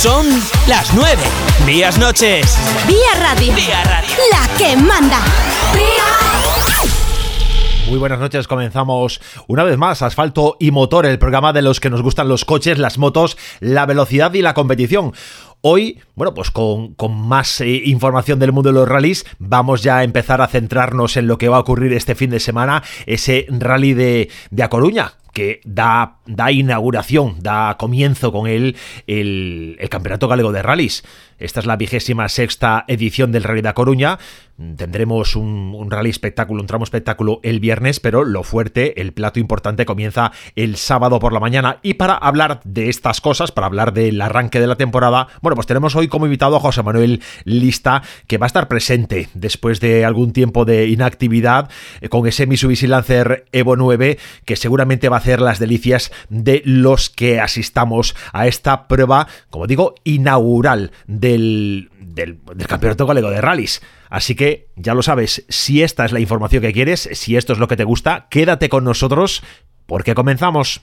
Son las 9. Días noches. Vía Radio. Vía Radio. La que manda. Muy buenas noches, comenzamos una vez más Asfalto y Motor, el programa de los que nos gustan los coches, las motos, la velocidad y la competición. Hoy, bueno, pues con, más eh, información del mundo de los rallies, vamos ya a empezar a centrarnos en lo que va a ocurrir este fin de semana, ese rally de, de A Coruña, que da, da inauguración, da comienzo con él el, el Campeonato Galego de Rallys. Esta es la vigésima sexta edición del Rally de Coruña. Tendremos un, rally espectáculo, un tramo espectáculo el viernes, pero lo fuerte, el plato importante comienza el sábado por la mañana. Y para hablar de estas cosas, para hablar del arranque de la temporada, bueno, pues tenemos hoy como invitado a José Manuel Lista, que va a estar presente después de algún tiempo de inactividad eh, con ese Mitsubishi Lancer Evo 9, que seguramente va a hacer las delicias de los que asistamos a esta prueba, como digo, inaugural de del, Campeonato Galego de Rallys. Así que ya lo sabes, si esta es la información que quieres, si esto es lo que te gusta, quédate con nosotros porque comenzamos.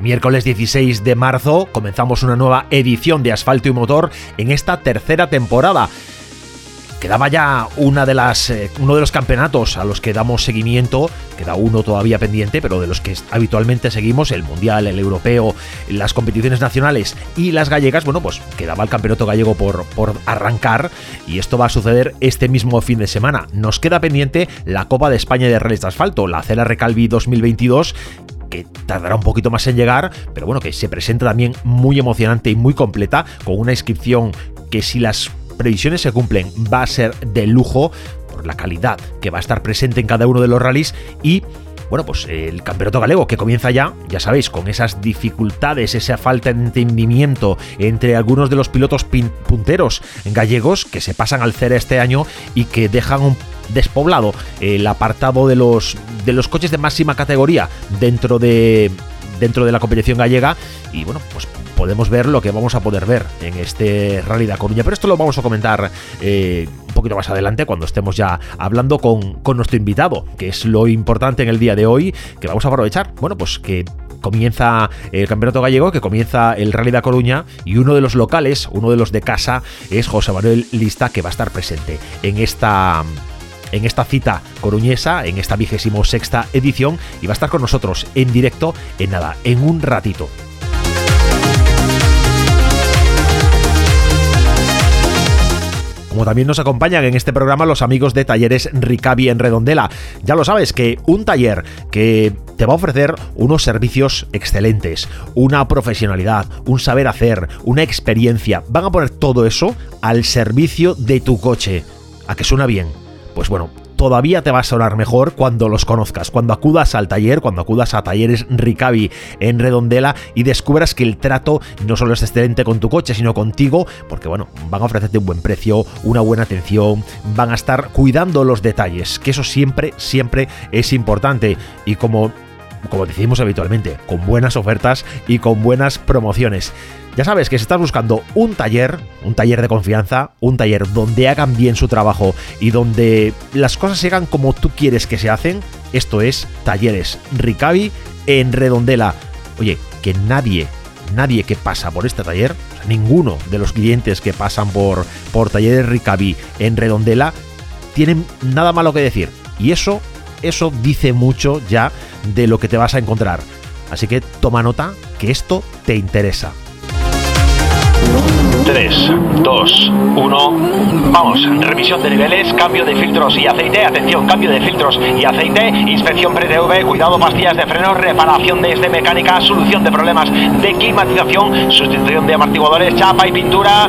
Miércoles 16 de marzo comenzamos una nueva edición de Asfalto y Motor en esta tercera temporada. Quedaba ya una de las, eh, uno de los campeonatos a los que damos seguimiento, queda uno todavía pendiente, pero de los que habitualmente seguimos, el Mundial, el Europeo, las competiciones nacionales y las gallegas, bueno, pues quedaba el Campeonato Gallego por, por arrancar y esto va a suceder este mismo fin de semana. Nos queda pendiente la Copa de España de Rallys de Asfalto, la CELA Recalvi 2022, que tardará un poquito más en llegar, pero bueno, que se presenta también muy emocionante y muy completa, con una inscripción que si las previsiones se cumplen va a ser de lujo por la calidad que va a estar presente en cada uno de los rallies y bueno, pues el campeonato galego que comienza ya, ya sabéis, con esas dificultades, esa falta de entendimiento entre algunos de los pilotos punteros gallegos que se pasan al CERA este año y que dejan un despoblado el apartado de los, de los coches de máxima categoría dentro de, dentro de la competición gallega y bueno, pues podemos ver lo que vamos a poder ver en este Rally de Coruña. Pero esto lo vamos a comentar eh, un poquito más adelante cuando estemos ya hablando con, con nuestro invitado, que es lo importante en el día de hoy, que vamos a aprovechar. Bueno, pues que comienza el Campeonato Gallego, que comienza el Rally de Coruña y uno de los locales, uno de los de casa, es José Manuel Lista, que va a estar presente en esta en esta cita coruñesa, en esta vigésimo sexta edición, y va a estar con nosotros en directo en nada, en un ratito. Como también nos acompañan en este programa los amigos de Talleres Ricavi en Redondela. Ya lo sabes que un taller que te va a ofrecer unos servicios excelentes, una profesionalidad, un saber hacer, una experiencia, van a poner todo eso al servicio de tu coche. ¿A que suena bien? Pues bueno, todavía te va a sonar mejor cuando los conozcas, cuando acudas al taller, cuando acudas a talleres Ricavi en Redondela y descubras que el trato no solo es excelente con tu coche, sino contigo, porque bueno, van a ofrecerte un buen precio, una buena atención, van a estar cuidando los detalles, que eso siempre, siempre es importante. Y como como decimos habitualmente, con buenas ofertas y con buenas promociones. Ya sabes que si estás buscando un taller, un taller de confianza, un taller donde hagan bien su trabajo y donde las cosas se hagan como tú quieres que se hacen, esto es Talleres Ricavi en Redondela. Oye, que nadie, nadie que pasa por este taller, ninguno de los clientes que pasan por, por Talleres Ricavi en Redondela, tienen nada malo que decir. Y eso, eso dice mucho ya de lo que te vas a encontrar. Así que toma nota que esto te interesa. 3, 2, 1. Vamos, revisión de niveles, cambio de filtros y aceite. Atención, cambio de filtros y aceite. Inspección pre-TV, cuidado, pastillas de freno, reparación de este mecánica, solución de problemas de climatización, sustitución de amortiguadores, chapa y pintura.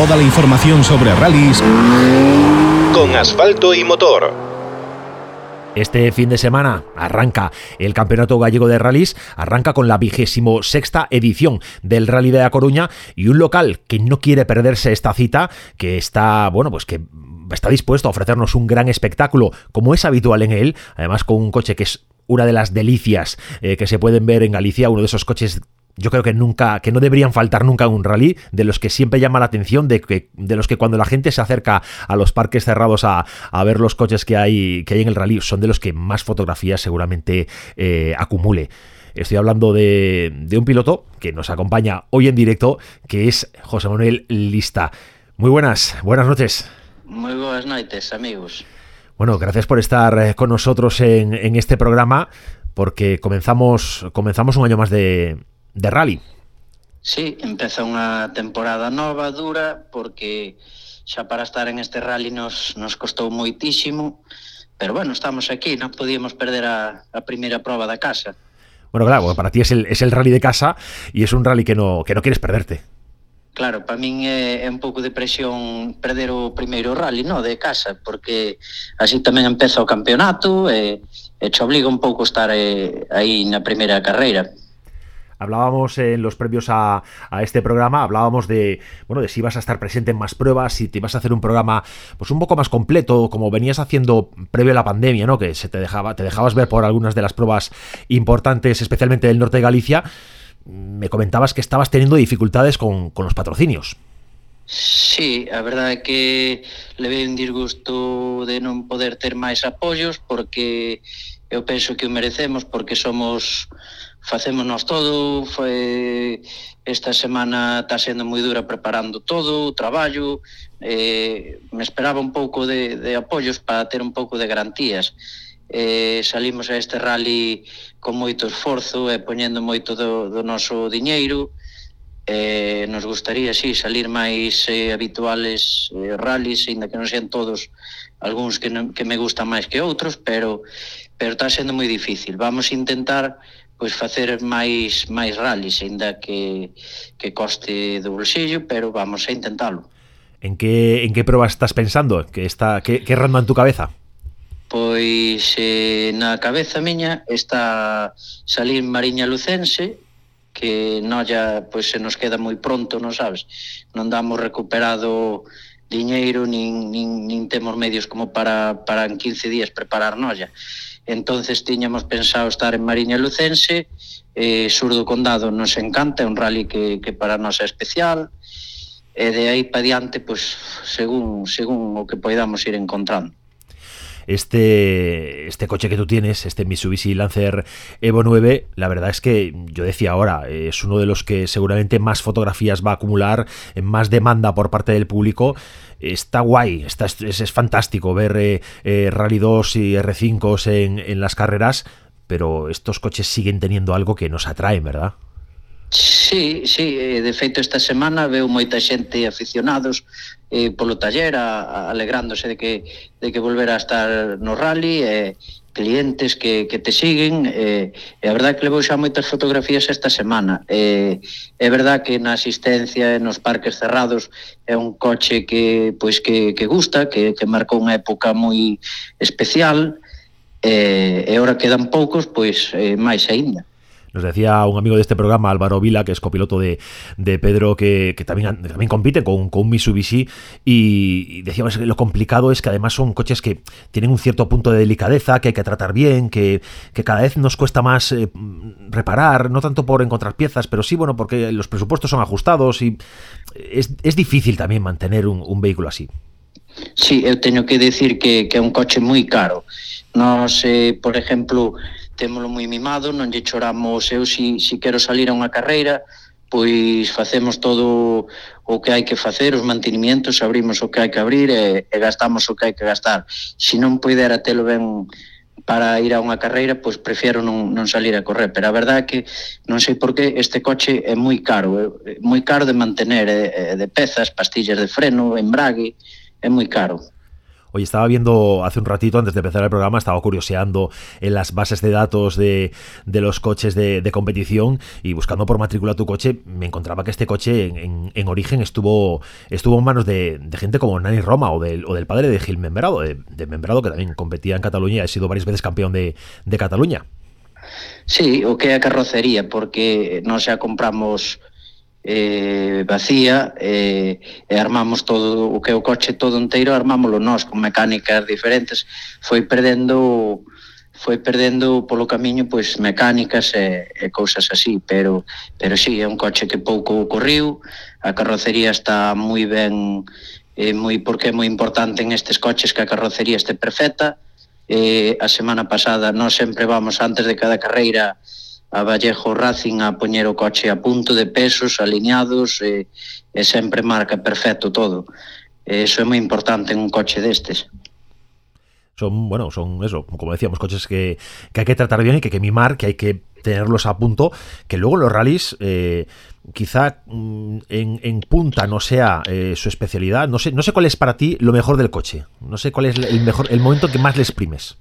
Toda la información sobre rallies con asfalto y motor. Este fin de semana arranca el Campeonato Gallego de Rallys, arranca con la vigésimo sexta edición del Rally de La Coruña y un local que no quiere perderse esta cita, que está, bueno, pues que está dispuesto a ofrecernos un gran espectáculo, como es habitual en él, además con un coche que es una de las delicias eh, que se pueden ver en Galicia, uno de esos coches yo creo que nunca, que no deberían faltar nunca en un rally, de los que siempre llama la atención, de, que, de los que cuando la gente se acerca a los parques cerrados a, ver los coches que hay, que hay en el rally, son de los que más fotografías seguramente eh, acumule. Estoy hablando de, de, un piloto que nos acompaña hoy en directo, que es José Manuel Lista. Muy buenas, buenas noches. Muy buenas noches, amigos. Bueno, gracias por estar eh, con nosotros en, en este programa, porque comenzamos, comenzamos un año más de, de rally. Sí, empeza unha temporada nova, dura, porque xa para estar en este rally nos, nos costou moitísimo, pero bueno, estamos aquí, non podíamos perder a, a primeira prova da casa. Bueno, claro, para ti es el, es el rally de casa y es un rally que no, que no quieres perderte. Claro, para min é, é un pouco de presión perder o primeiro rally, no, de casa, porque así tamén empeza o campeonato e, e te obliga un pouco estar eh, aí na primeira carreira. Hablábamos en los previos a, este programa, hablábamos de, bueno, de si ibas a estar presente en más pruebas, si te ibas a hacer un programa pues un poco más completo, como venías haciendo previo a la pandemia, ¿no? Que se te dejaba, te dejabas ver por algunas de las pruebas importantes, especialmente del norte de Galicia. Me comentabas que estabas teniendo dificultades con, con los patrocinios. Sí, a verdade é que levei un disgusto de non poder ter máis apoios porque eu penso que o merecemos porque somos facémonos todo foi, esta semana está sendo moi dura preparando todo o traballo eh, me esperaba un pouco de, de apoios para ter un pouco de garantías. Eh, salimos a este rally con moito esforzo e eh, poñendo moito do, do noso diñeiro. Eh, nos gustaría sí, salir máis eh, habituales eh, rallies, ainda que non sean todos algúns que, non, que me gustan máis que outros, pero pero está sendo moi difícil. Vamos intentar pois facer máis máis rallies, aínda que que coste do bolsillo, pero vamos a intentalo. En que en que proba estás pensando? Que está que que ronda en tu cabeza? Pois eh, na cabeza miña está salir Mariña Lucense, que nolla pois se nos queda moi pronto, non sabes? Non damos recuperado diñeiro nin, nin, nin temos medios como para, para en 15 días preparar nolla entonces tiñamos pensado estar en Mariña Lucense, eh, sur do condado nos encanta, é un rally que, que para nós é especial, e de aí para diante, pois, según, según o que poidamos ir encontrando. Este, este coche que tú tienes, este Mitsubishi Lancer Evo 9, la verdad es que yo decía ahora, es uno de los que seguramente más fotografías va a acumular, más demanda por parte del público está guay, está, es, es fantástico ver eh, eh, Rally 2 y R5 en, en las carreras, pero estos coches siguen teniendo algo que nos atrae, ¿verdad? Sí, sí, eh, de feito esta semana veo moita xente aficionados eh, polo taller a, a, alegrándose de que, de que volver a estar no rally e eh, clientes que, que te siguen eh, e a verdad que levou xa moitas fotografías esta semana. Eh, é verdad que na asistencia e nos parques cerrados é un coche que pois que, que gusta que, que marcou unha época moi especial eh, e ora quedan poucos pois eh, máis aínda. Nos decía un amigo de este programa, Álvaro Vila, que es copiloto de, de Pedro, que, que también, también compite con, con un Mitsubishi, y, decíamos que lo complicado es que además son coches que tienen un cierto punto de delicadeza, que hay que tratar bien, que, que cada vez nos cuesta más eh, reparar, no tanto por encontrar piezas, pero sí, bueno, porque los presupuestos son ajustados y es, es difícil también mantener un, un vehículo así. Sí, eu teño que decir que, que un coche moi caro. Nós, eh, por exemplo, témolo moi mimado, non lle choramos, eu si, si quero salir a unha carreira, pois facemos todo o que hai que facer, os mantenimientos, abrimos o que hai que abrir e, e gastamos o que hai que gastar. Se non poidera telo ben para ir a unha carreira, pois prefiero non, non salir a correr, pero a verdade é que non sei por que este coche é moi caro, é moi caro de mantener, é, é de pezas, pastillas de freno, embrague, é moi caro. Oye, estaba viendo hace un ratito, antes de empezar el programa, estaba curioseando en las bases de datos de, de los coches de, competición y buscando por matrícula tu coche, me encontraba que este coche en, en, en origen estuvo, estuvo en manos de, gente como Nani Roma o del, o del padre de Gil Membrado, de, Membrado, que también competía en Cataluña y ha sido varias veces campeón de, Cataluña. Sí, o que a carrocería, porque non xa compramos eh, vacía eh, e armamos todo o que é o coche todo inteiro armámolo nós con mecánicas diferentes. Foi perdendo foi perdendo polo camiño pois mecánicas e, e cousas así pero pero si sí, é un coche que pouco corriu a carrocería está moi ben eh, moi porque é moi importante en estes coches que a carrocería este perfecta. Eh, a semana pasada nós sempre vamos antes de cada carreira a Vallejo Racing a poñer o coche a punto de pesos, alineados e, e sempre marca perfecto todo. Eso é moi importante en un coche destes. Son, bueno, son eso, como decíamos, coches que, que hay que tratar bien y que que mimar, que hay que tenerlos a punto, que luego los rallies eh, quizá mm, en, en, punta no sea eh, su especialidad. No sé, no sé cuál es para ti lo mejor del coche. No sé cuál es el mejor, el momento que más le exprimes.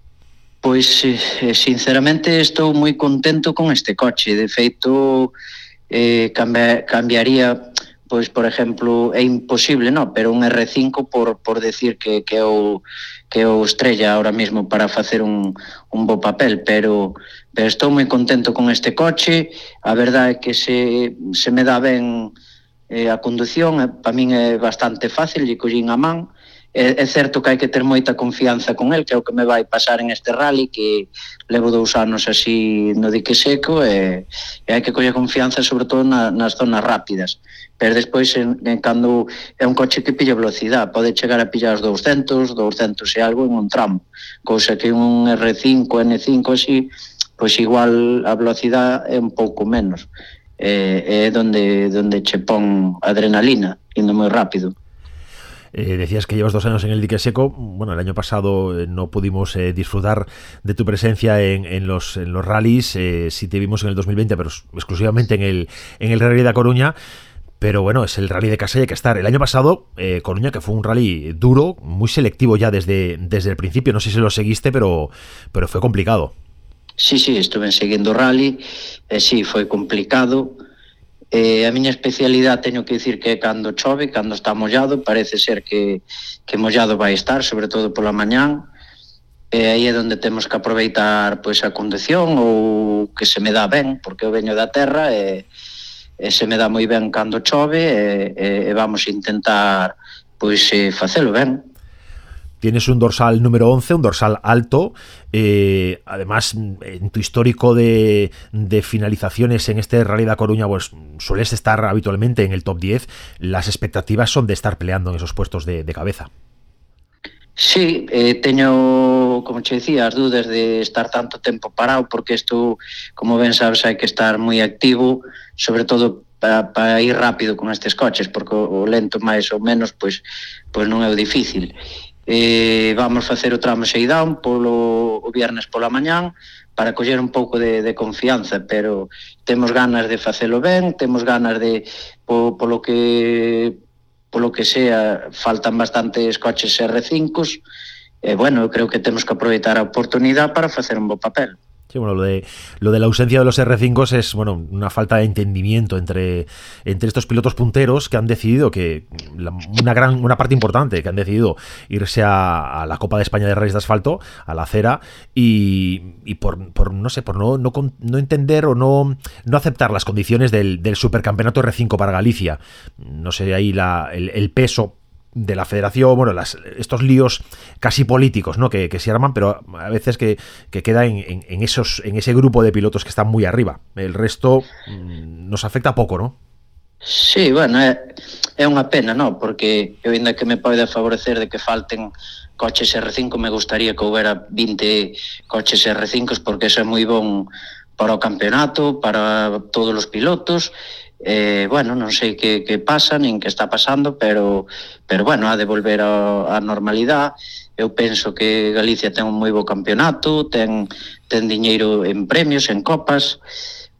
Pois, eh, sinceramente, estou moi contento con este coche. De feito, eh, cambia, cambiaría, pois, por exemplo, é imposible, non? Pero un R5, por, por decir que, que, é o, que é o estrella ahora mesmo para facer un, un bo papel, pero, pero estou moi contento con este coche. A verdade é que se, se me dá ben eh, a condución, eh, para min é bastante fácil, lle collín a man, é, é certo que hai que ter moita confianza con el, que é o que me vai pasar en este rally, que levo dous anos así no dique seco, e, e hai que coller confianza sobre todo na, nas zonas rápidas. Pero despois, en, en cando é un coche que pilla velocidade, pode chegar a pillar os 200, 200 e algo en un tramo, cousa que un R5, N5 así, pois igual a velocidade é un pouco menos. É, é donde, donde che pon adrenalina, indo moi rápido. Eh, decías que llevas dos años en el dique seco. Bueno, el año pasado eh, no pudimos eh, disfrutar de tu presencia en, los, en los rallies. Sí te vimos en el 2020, pero exclusivamente en el, en el Rally de Coruña. Pero bueno, es el rally de casa y hay que estar. El año pasado, Coruña, que fue un rally duro, muy selectivo ya desde, desde el principio. No sé si lo seguiste, pero, pero fue complicado. Sí, sí, estuve siguiendo rally. Sí, fue complicado. Eh, a miña especialidade teño que dicir que é cando chove, cando está mollado, parece ser que, que mollado vai estar, sobre todo pola mañán, e aí é onde temos que aproveitar pois a condición ou que se me dá ben, porque eu veño da terra e, e se me dá moi ben cando chove e, e, e vamos intentar pois eh, facelo ben. Tienes un dorsal número 11, un dorsal alto. Eh, además, en tu histórico de, de, finalizaciones en este de Coruña, pues sueles estar habitualmente en el top 10. Las expectativas son de estar peleando en esos puestos de, cabeza. Sí, eh, como che decía, as dudas de estar tanto tempo parado, porque isto, como ben sabes, hai que estar moi activo, sobre todo para, ir rápido con estes coches, porque o lento máis ou menos, pois, pois non é difícil eh, vamos facer o tramo Xeidán polo, o viernes pola mañán para coller un pouco de, de confianza, pero temos ganas de facelo ben, temos ganas de, po, polo que polo que sea, faltan bastantes coches R5s, e bueno, eu creo que temos que aproveitar a oportunidade para facer un bo papel. Sí, bueno, lo de, lo de la ausencia de los R5 es bueno, una falta de entendimiento entre, entre estos pilotos punteros que han decidido que una gran una parte importante que han decidido irse a, la Copa de España de Reyes de Asfalto, a la acera, y, y por, por, no sé, por no, no, no, entender o no, no aceptar las condiciones del, del supercampeonato R5 para Galicia. No sé ahí la, el peso de la federación, bueno, las, estos líos casi políticos, ¿no? Que, se arman, pero a veces que, que queda en, esos, en ese grupo de pilotos que están muy arriba. El resto mmm, nos afecta poco, ¿no? Sí, bueno, é, é unha pena, no? porque eu ainda que me pode favorecer de que falten coches R5, me gustaría que houbera 20 coches R5 porque eso é moi bon para o campeonato, para todos os pilotos, eh, bueno, non sei que, que pasa nin que está pasando, pero, pero bueno, ha de volver a, a normalidade. Eu penso que Galicia ten un moi bo campeonato, ten, ten diñeiro en premios, en copas,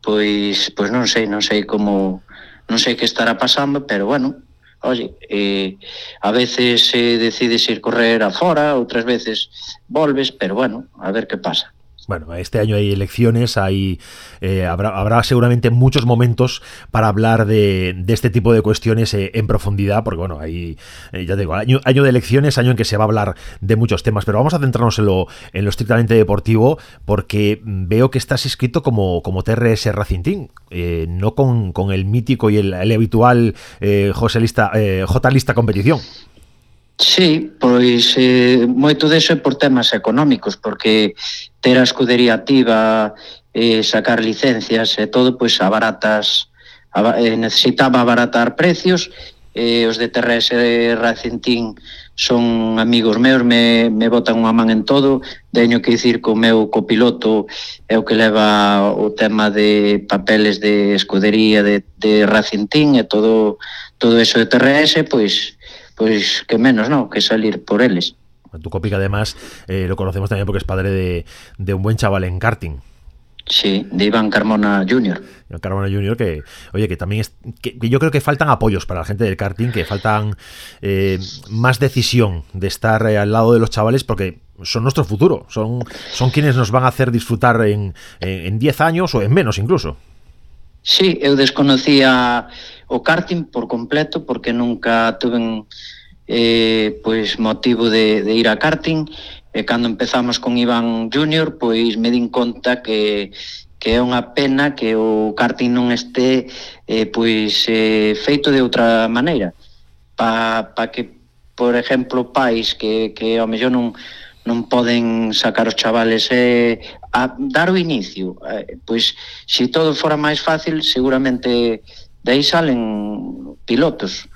pois, pois non sei, non sei como, non sei que estará pasando, pero bueno, oye, eh, a veces eh, decides ir correr afora, outras veces volves, pero bueno, a ver que pasa. Bueno, este año hay elecciones, hay eh, habrá, habrá, seguramente muchos momentos para hablar de, de este tipo de cuestiones eh, en profundidad, porque bueno, hay, eh, ya te digo, año, año, de elecciones, año en que se va a hablar de muchos temas, pero vamos a centrarnos en lo, en lo estrictamente deportivo, porque veo que estás inscrito como, como TRS Racing Team, eh, no con, con, el mítico y el, el habitual José Lista, J Lista competición. Sí, pois eh, moito deso é por temas económicos, porque ter a escudería activa, eh, sacar licencias e todo, pois abaratas, ab eh, necesitaba abaratar precios, eh, os de TRS e Racentín son amigos meus, me, me botan unha man en todo, teño que dicir que o meu copiloto é o que leva o tema de papeles de escudería de, de Racentín e todo, todo eso de TRS, pois pues que menos, ¿no? Que salir por eles. Tu copica además eh, lo conocemos también porque es padre de, de un buen chaval en karting. Sí, de Iván Carmona Jr. Iván Carmona Jr. que, oye, que también es, que, que, yo creo que faltan apoyos para la gente del karting, que faltan eh, más decisión de estar eh, al lado de los chavales porque son nuestro futuro, son, son quienes nos van a hacer disfrutar en 10 años o en menos incluso. Sí, eu desconocía o karting por completo porque nunca tuven eh, pois motivo de, de ir a karting. E cando empezamos con Iván Junior pois me din conta que que é unha pena que o karting non este eh, pois eh, feito de outra maneira. Pa, pa que por exemplo pais que, que ao mellor non non poden sacar os chavales eh, a dar o inicio eh, pois se todo fora máis fácil seguramente de aí salen pilotos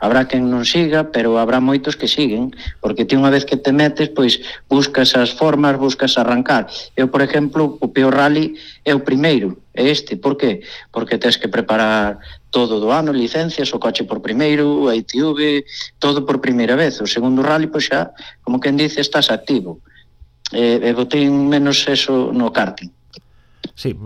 habrá quen non siga, pero habrá moitos que siguen, porque ti unha vez que te metes, pois buscas as formas, buscas arrancar. Eu, por exemplo, o peor rally é o primeiro, é este, por qué? Porque tens que preparar todo do ano, licencias, o coche por primeiro, a ITV, todo por primeira vez. O segundo rally, pois xa, como quen dice, estás activo. E, e menos eso no karting. Sí,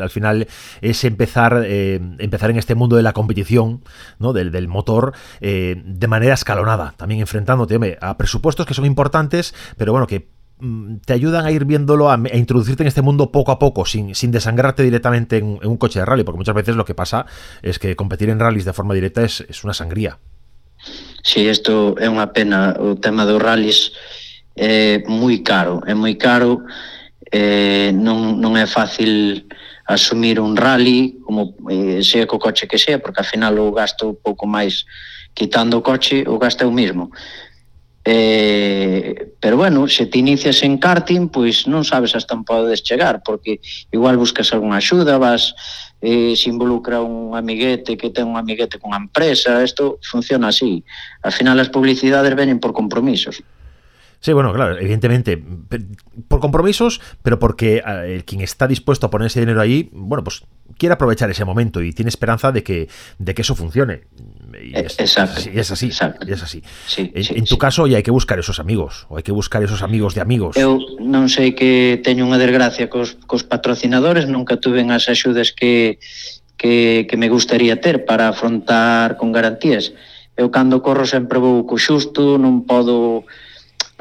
al final es empezar, eh, empezar en este mundo de la competición, ¿no? del, motor, eh, de manera escalonada, también enfrentándote a presupuestos que son importantes, pero bueno, que te ayudan a ir viéndolo, a, introducirte en este mundo poco a poco, sin, sin desangrarte directamente en, un coche de rally, porque muchas veces lo que pasa es que competir en rallies de forma directa es, es una sangría. Sí, esto é unha pena, o tema dos rallies é moi caro, é moi caro, eh, non, non é fácil asumir un rally como eh, sea co coche que sea porque ao final o gasto un pouco máis quitando coche o gasto é o mismo Eh, pero bueno, se te inicias en karting, pois non sabes hasta onde podes chegar, porque igual buscas algunha axuda, vas eh, se involucra un amiguete que ten un amiguete con a empresa, isto funciona así. Al final as publicidades venen por compromisos. Sí, bueno, claro, evidentemente, por compromisos, pero porque eh, el quien está dispuesto a poner ese dinero ahí, bueno, pues quiere aprovechar ese momento y tiene esperanza de que, de que eso funcione. Y es, exacto. Sí, es así. Exacto. Es así. Sí, en, sí, en tu sí. caso, ya hay que buscar esos amigos, o hay que buscar esos amigos de amigos. Eu non sei que teño unha desgracia cos, cos patrocinadores, nunca tuve as axudas que, que, que me gustaría ter para afrontar con garantías. Eu cando corro sempre vou co xusto, non podo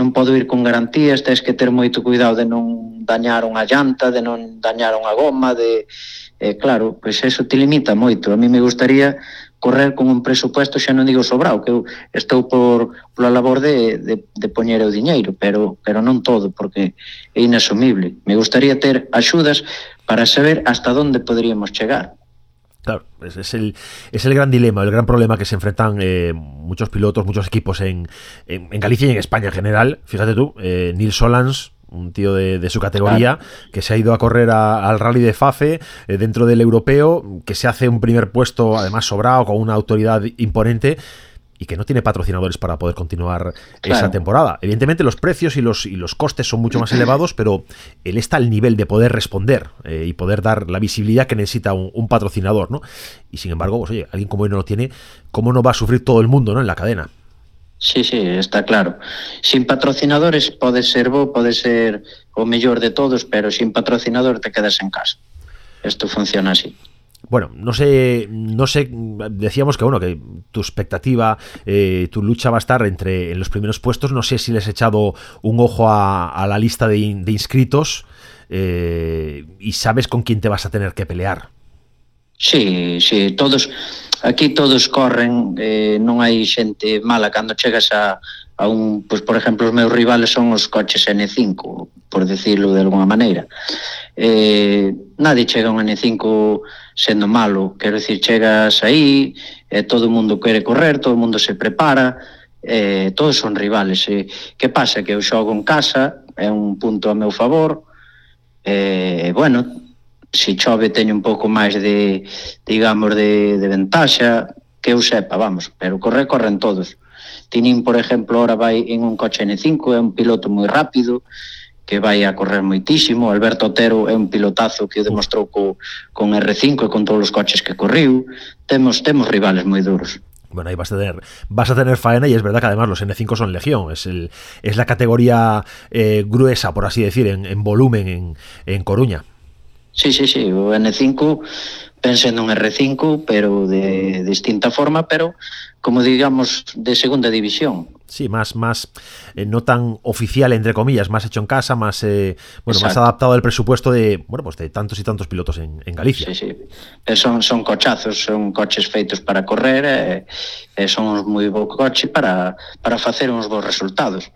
non podo ir con garantías, tens que ter moito cuidado de non dañar unha llanta, de non dañar unha goma, de eh, claro, pois eso te limita moito. A mí me gustaría correr con un presupuesto, xa non digo sobrado, que eu estou por pola labor de, de, de poñer o diñeiro, pero, pero non todo, porque é inasumible. Me gustaría ter axudas para saber hasta onde poderíamos chegar. Claro, es, es, el, es el gran dilema, el gran problema que se enfrentan eh, muchos pilotos, muchos equipos en, en, en, Galicia y en España en general. Fíjate tú, eh, Neil Solans, un tío de, su categoría, que se ha ido a correr al rally de Fafe eh, dentro del europeo, que se hace un primer puesto, además sobrado, con una autoridad imponente y que no tiene patrocinadores para poder continuar esa temporada. Evidentemente los precios y los, y los costes son mucho más elevados, pero él está al nivel de poder responder eh, y poder dar la visibilidad que necesita un, patrocinador, ¿no? Y sin embargo, pues oye, alguien como él no lo tiene, ¿cómo no va a sufrir todo el mundo, ¿no? En la cadena. Sí, sí, está claro. Sin patrocinadores puede ser vos, puede ser o mejor de todos, pero sin patrocinador te quedas en casa. Esto funciona así. Bueno, no sé, no sé, decíamos que bueno, que tu expectativa, eh, tu lucha va a estar entre en los primeros puestos. No sé si les he echado un ojo a, la lista de, inscritos eh, y sabes con quién te vas a tener que pelear. Sí, sí, todos, aquí todos corren, eh, non hai xente mala cando chegas a, a un, pois por exemplo, os meus rivales son os coches N5, por decirlo de alguna maneira. Eh, nadie chega a un N5 sendo malo, quero dicir, chegas aí, eh, todo o mundo quere correr, todo o mundo se prepara, eh, todos son rivales. E, eh, que pasa? Que eu xogo en casa, é un punto a meu favor, eh, bueno, se chove teño un pouco máis de, digamos, de, de ventaxa, que eu sepa, vamos, pero correr corren todos. Tinín, por exemplo, ahora vai en un coche N5, é un piloto moi rápido, que vai a correr moitísimo. Alberto Otero é un pilotazo que o demostrou co, con R5 e con todos os coches que corriu. Temos temos rivales moi duros. Bueno, ahí vas a tener, vas a tener faena y es verdad que además los N5 son legión, es, el, es la categoría eh, gruesa, por así decir, en, en volumen en, en Coruña. Sí, sí, sí, o N5 pensa nun R5, pero de distinta forma, pero como digamos de segunda división, Sí, más, más eh, no tan oficial, entre comillas, más hecho en casa, más eh, bueno, Exacto. más adaptado al presupuesto de bueno pues de tantos y tantos pilotos en, en Galicia. Sí, sí. Eh, son, son cochazos, son coches feitos para correr, eh, eh son uns moi bo coches para, para facer uns bons resultados.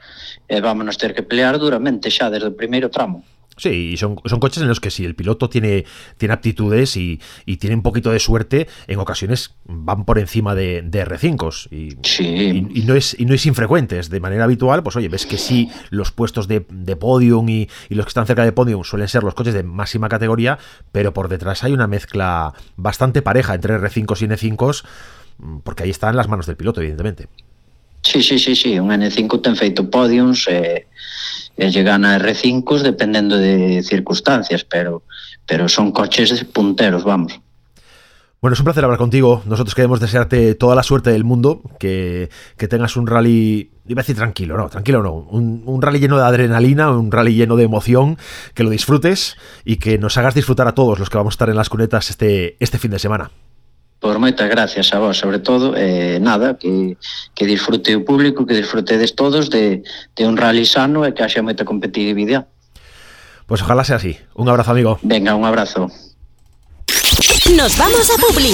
Eh, vámonos ter que pelear duramente xa desde o primeiro tramo. Sí, son, son coches en los que si el piloto tiene, tiene aptitudes y, y, tiene un poquito de suerte, en ocasiones van por encima de, de R5 y, sí. y, no es, y no es infrecuente, es de manera habitual, pues oye, ves que sí, los puestos de, de podium y, y, los que están cerca de podium suelen ser los coches de máxima categoría, pero por detrás hay una mezcla bastante pareja entre R5 y N5, porque ahí están las manos del piloto, evidentemente. Sí, sí, sí, sí, un N5 ten feito podiums e, e lle gana R5 dependendo de circunstancias, pero pero son coches punteros, vamos. Bueno, es un placer hablar contigo. Nosotros queremos desearte toda la suerte del mundo, que, que tengas un rally, iba a decir tranquilo, no, tranquilo no, un, un, rally lleno de adrenalina, un rally lleno de emoción, que lo disfrutes y que nos hagas disfrutar a todos los que vamos a estar en las cunetas este, este fin de semana. Por moitas gracias a vos, sobre todo, eh, nada, que, que disfrute o público, que disfrutedes todos de, de un rally sano e que haxa moita competitividade. Pues ojalá sea así. Un abrazo, amigo. Venga, un abrazo. Nos vamos a Publi.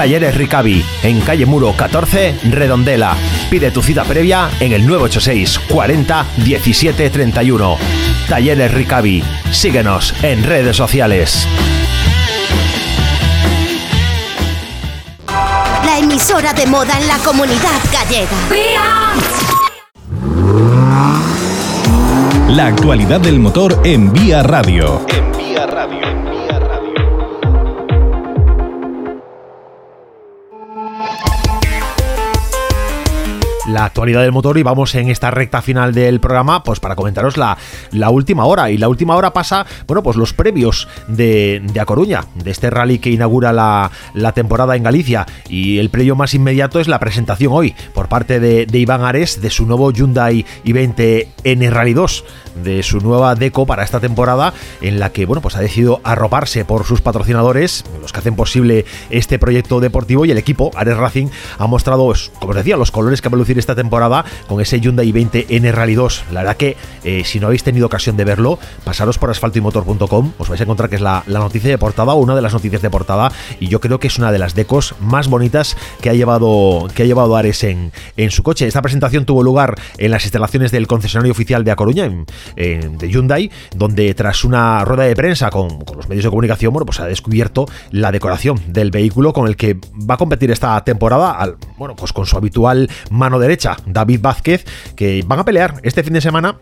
Talleres Ricavi, en calle Muro 14, Redondela. Pide tu cita previa en el 986 40 17 31. Talleres Ricavi. Síguenos en redes sociales. La emisora de moda en la comunidad gallega. La actualidad del motor en Vía Radio. La actualidad del motor y vamos en esta recta final del programa pues para comentaros la, la última hora. Y la última hora pasa bueno pues los previos de, de A Coruña de este rally que inaugura la, la, temporada en Galicia. Y el previo más inmediato es la presentación hoy por parte de, Iván Ares de su nuevo Hyundai i20N Rally 2 de su nueva deco para esta temporada en la que bueno pues ha decidido arroparse por sus patrocinadores los que hacen posible este proyecto deportivo. Y el equipo Ares Racing ha mostrado pues, como os decía los colores que va a lucir esta temporada con ese Hyundai 20N Rally 2. La verdad que eh, si no habéis tenido ocasión de verlo, pasaros por asfaltoymotor.com, os vais a encontrar que es la, noticia de portada, una de las noticias de portada, y yo creo que es una de las decos más bonitas que ha llevado, que ha llevado Ares en, en su coche. Esta presentación tuvo lugar en las instalaciones del concesionario oficial de A Coruña, de Hyundai, donde tras una rueda de prensa con, los medios de comunicación, bueno, pues ha descubierto la decoración del vehículo con el que va a competir esta temporada, bueno, pues con su habitual mano derecha, David Vázquez, que van a pelear este fin de semana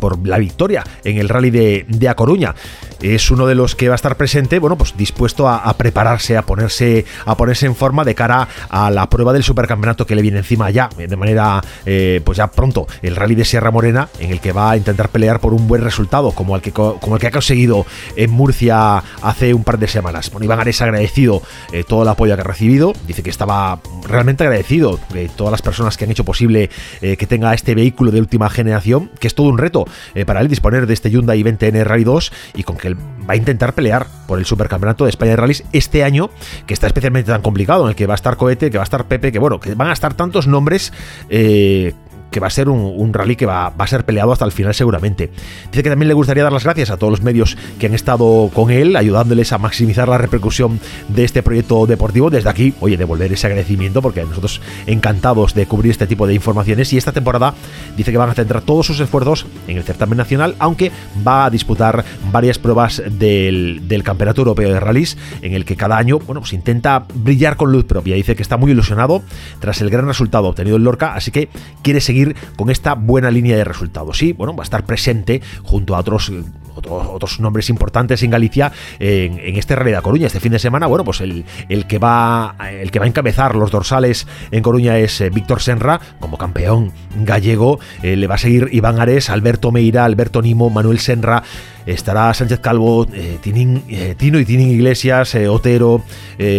por la victoria en el rally de, de A Coruña es uno de los que va a estar presente, bueno, pues dispuesto a, prepararse, a ponerse, a ponerse en forma de cara a la prueba del supercampeonato que le viene encima ya, de manera, eh, pues ya pronto, el rally de Sierra Morena, en el que va a intentar pelear por un buen resultado, como el que, como el que ha conseguido en Murcia hace un par de semanas. Bueno, Iván Ares agradecido eh, todo el apoyo que ha recibido, dice que estaba realmente agradecido de todas las personas que han hecho posible eh, que tenga este vehículo de última generación, que es todo un reto para él disponer de este Hyundai 20N Rally 2 y con que él va a intentar pelear por el supercampeonato de España de rallies este año, que está especialmente tan complicado, en el que va a estar Cohete, que va a estar Pepe, que bueno, que van a estar tantos nombres eh, que va a ser un, rally que va, a ser peleado hasta el final seguramente. Dice que también le gustaría dar las gracias a todos los medios que han estado con él, ayudándoles a maximizar la repercusión de este proyecto deportivo. Desde aquí, oye, devolver ese agradecimiento porque nosotros encantados de cubrir este tipo de informaciones y esta temporada dice que van a centrar todos sus esfuerzos en el certamen nacional, aunque va a disputar varias pruebas del, Campeonato Europeo de Rallys, en el que cada año, bueno, pues intenta brillar con luz propia. Dice que está muy ilusionado tras el gran resultado obtenido en Lorca, así que quiere seguir con esta buena línea de resultados. Sí, bueno, va a estar presente junto a otros otros, nombres importantes en Galicia en, este de Coruña. Este fin de semana, bueno, pues el, el, que va, el que va a encabezar los dorsales en Coruña es eh, Víctor Senra, como campeón gallego. Eh, le va a seguir Iván Ares, Alberto Meira, Alberto Nimo, Manuel Senra. Estará Sánchez Calvo, eh, Tino y Tinin Iglesias, Otero,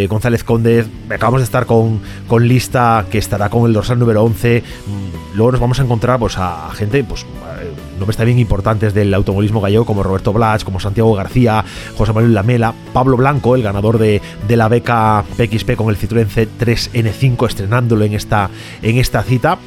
González Conde. Acabamos de estar con, con lista que estará con el dorsal número 11. Mm, luego nos vamos a encontrar pues, a, gente, pues, nombres también importantes del automovilismo gallego como Roberto Blas, como Santiago García, José Manuel Lamela, Pablo Blanco, el ganador de, de la beca PXP con el Citroën C3N5 estrenándolo en esta, en esta cita.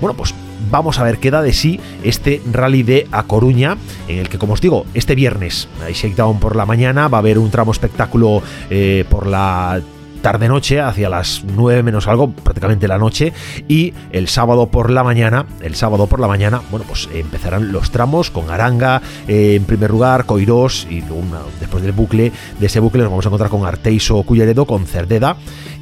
Bueno, pues vamos a ver qué da de sí este rally de A Coruña, en el que, como os digo, este viernes, ahí Shakedown por la mañana, va a haber un tramo espectáculo eh, por la tarde-noche, hacia las 9 menos algo, prácticamente la noche, y el sábado por la mañana, el sábado por la mañana, bueno, pues empezarán los tramos con Aranga eh, en primer lugar, Coirós, y después del bucle, de ese bucle nos vamos a encontrar con Arteiso Culleredo, con Cerdeda,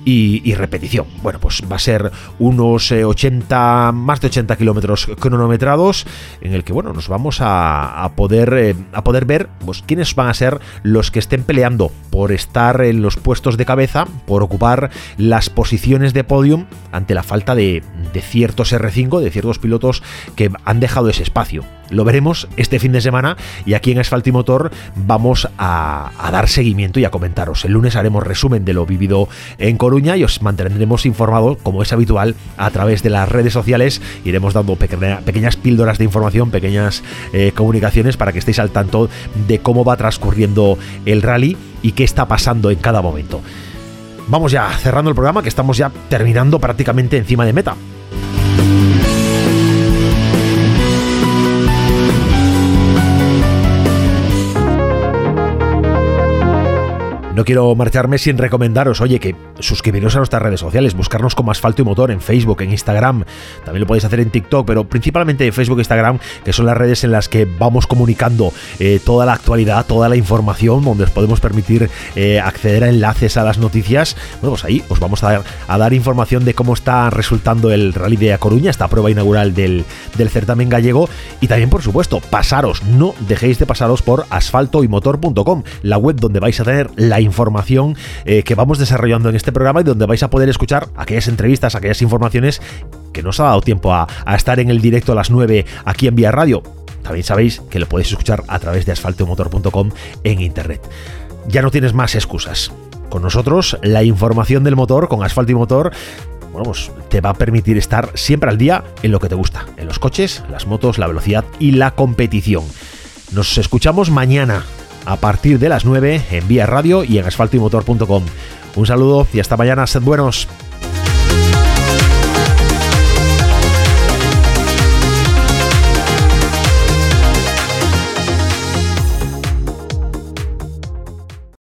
y, repetición. Bueno, pues va a ser unos 80, eh, más de 80 kilómetros cronometrados, en el que, bueno, nos vamos a, poder, eh, a poder ver pues, quiénes van a ser los que estén peleando por estar en los puestos de cabeza, por ocupar las posiciones de podium ante la falta de, de ciertos R5, de ciertos pilotos que han dejado ese espacio. Lo veremos este fin de semana y aquí en Asfalto y Motor vamos a, dar seguimiento y a comentaros. El lunes haremos resumen de lo vivido en Coruña y os mantendremos informados, como es habitual, a través de las redes sociales. Iremos dando pequeñas píldoras de información, pequeñas eh, comunicaciones para que estéis al tanto de cómo va transcurriendo el rally y qué está pasando en cada momento. Vamos ya cerrando el programa que estamos ya terminando prácticamente encima de meta. No quiero marcharme sin recomendaros, oye, que suscribiros a nuestras redes sociales, buscarnos como Asfalto y Motor en Facebook, en Instagram, también lo podéis hacer en TikTok, pero principalmente en Facebook e Instagram, que son las redes en las que vamos comunicando eh, toda la actualidad, toda la información, donde os podemos permitir eh, acceder a enlaces a las noticias. Bueno, pues ahí os vamos a dar, a dar información de cómo está resultando el Rally de A Coruña, esta prueba inaugural del, del certamen gallego, y también, por supuesto, pasaros, no dejéis de pasaros por asfaltoymotor.com, la web donde vais a tener la información eh, que vamos desarrollando en este programa y donde vais a poder escuchar aquellas entrevistas, aquellas informaciones que no os ha dado tiempo a, estar en el directo a las 9 aquí en Vía Radio. También sabéis que lo podéis escuchar a través de asfaltomotor.com en internet. Ya no tienes más excusas. Con nosotros, la información del motor con asfalto y motor bueno, pues te va a permitir estar siempre al día en lo que te gusta, en los coches, las motos, la velocidad y la competición. Nos escuchamos mañana a partir de las 9 en Vía Radio y en asfaltoymotor.com. Un saludo y hasta mañana, sed buenos.